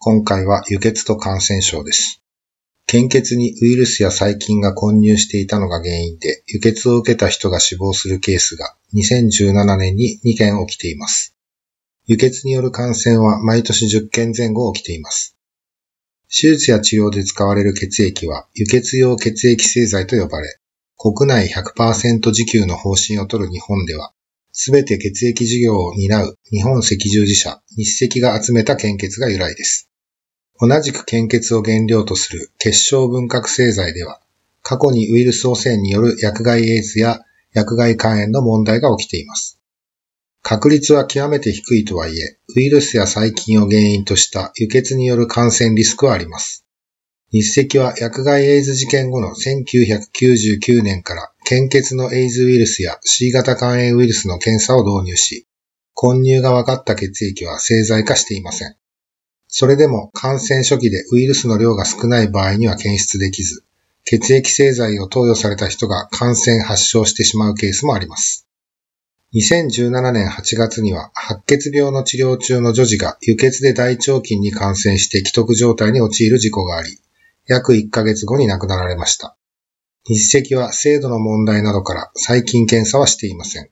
今回は輸血と感染症です。献血にウイルスや細菌が混入していたのが原因で、輸血を受けた人が死亡するケースが2017年に2件起きています。輸血による感染は毎年10件前後起きています。手術や治療で使われる血液は輸血用血液製剤と呼ばれ、国内100%自給の方針を取る日本では、すべて血液事業を担う日本赤十字社、日赤が集めた献血が由来です。同じく献血を原料とする結晶分核製剤では、過去にウイルス汚染による薬害エイズや薬害肝炎の問題が起きています。確率は極めて低いとはいえ、ウイルスや細菌を原因とした輸血による感染リスクはあります。日赤は薬害エイズ事件後の1999年から献血のエイズウイルスや C 型肝炎ウイルスの検査を導入し、混入が分かった血液は製剤化していません。それでも感染初期でウイルスの量が少ない場合には検出できず、血液製剤を投与された人が感染発症してしまうケースもあります。2017年8月には白血病の治療中の女児が輸血で大腸菌に感染して既得状態に陥る事故があり、約1ヶ月後に亡くなられました。日赤は精度の問題などから細菌検査はしていません。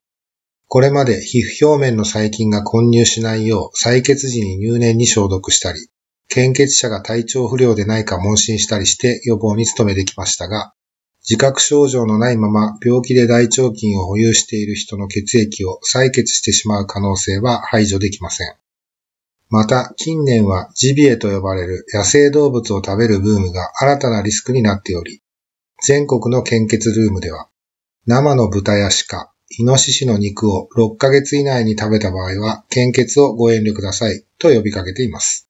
これまで皮膚表面の細菌が混入しないよう採血時に入念に消毒したり、献血者が体調不良でないか問診したりして予防に努めてきましたが、自覚症状のないまま病気で大腸菌を保有している人の血液を採血してしまう可能性は排除できません。また、近年はジビエと呼ばれる野生動物を食べるブームが新たなリスクになっており、全国の献血ルームでは、生の豚や鹿、イノシシの肉を6ヶ月以内に食べた場合は、献血をご遠慮くださいと呼びかけています。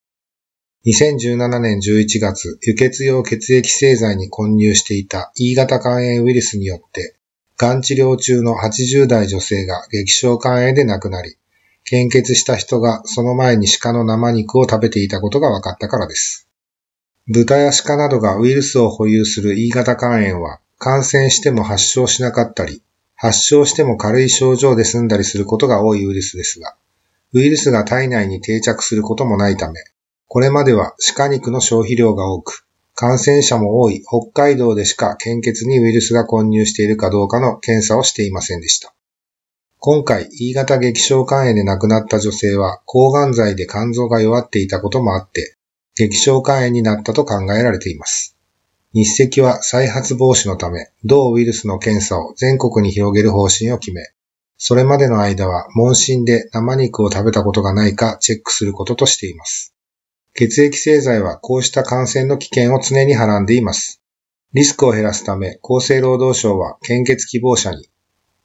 2017年11月、輸血用血液製剤に混入していた E 型肝炎ウイルスによって、がん治療中の80代女性が激症肝炎で亡くなり、献血した人がその前に鹿の生肉を食べていたことが分かったからです。豚や鹿などがウイルスを保有する E 型肝炎は感染しても発症しなかったり、発症しても軽い症状で済んだりすることが多いウイルスですが、ウイルスが体内に定着することもないため、これまでは鹿肉の消費量が多く、感染者も多い北海道でしか献血にウイルスが混入しているかどうかの検査をしていませんでした。今回、E 型激症肝炎で亡くなった女性は、抗がん剤で肝臓が弱っていたこともあって、激症肝炎になったと考えられています。日赤は再発防止のため、同ウイルスの検査を全国に広げる方針を決め、それまでの間は問診で生肉を食べたことがないかチェックすることとしています。血液製剤はこうした感染の危険を常にはらんでいます。リスクを減らすため、厚生労働省は献血希望者に、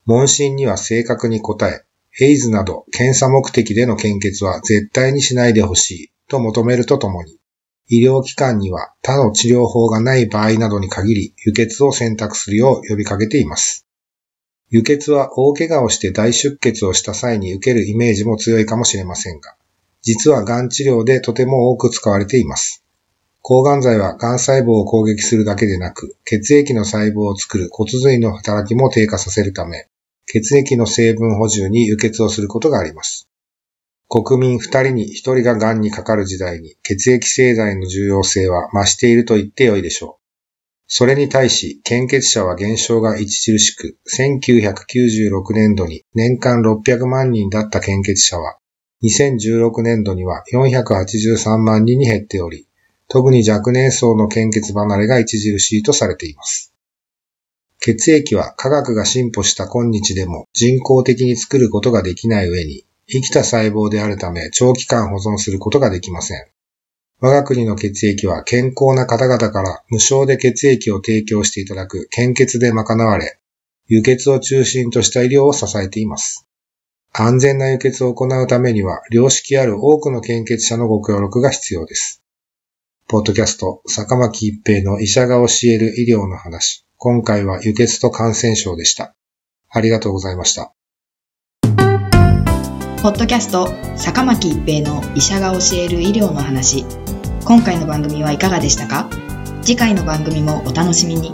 問診には正確に答え、エイズなど検査目的での献血は絶対にしないでほしいと求めるとともに、医療機関には他の治療法がない場合などに限り輸血を選択するよう呼びかけています。輸血は大怪我をして大出血をした際に受けるイメージも強いかもしれませんが、実は癌治療でとても多く使われています。抗がん剤は癌細胞を攻撃するだけでなく、血液の細胞を作る骨髄の働きも低下させるため、血液の成分補充に輸血をすることがあります。国民2人に1人が癌にかかる時代に血液製剤の重要性は増していると言ってよいでしょう。それに対し、献血者は減少が著しく、1996年度に年間600万人だった献血者は、2016年度には483万人に減っており、特に若年層の献血離れが著しいとされています。血液は科学が進歩した今日でも人工的に作ることができない上に、生きた細胞であるため長期間保存することができません。我が国の血液は健康な方々から無償で血液を提供していただく献血で賄われ、輸血を中心とした医療を支えています。安全な輸血を行うためには、良識ある多くの献血者のご協力が必要です。ポッドキャスト、坂巻一平の医者が教える医療の話。今回は輸血と感染症でした。ありがとうございました。ポッドキャスト坂巻一平の医者が教える医療の話今回の番組はいかがでしたか？次回の番組もお楽しみに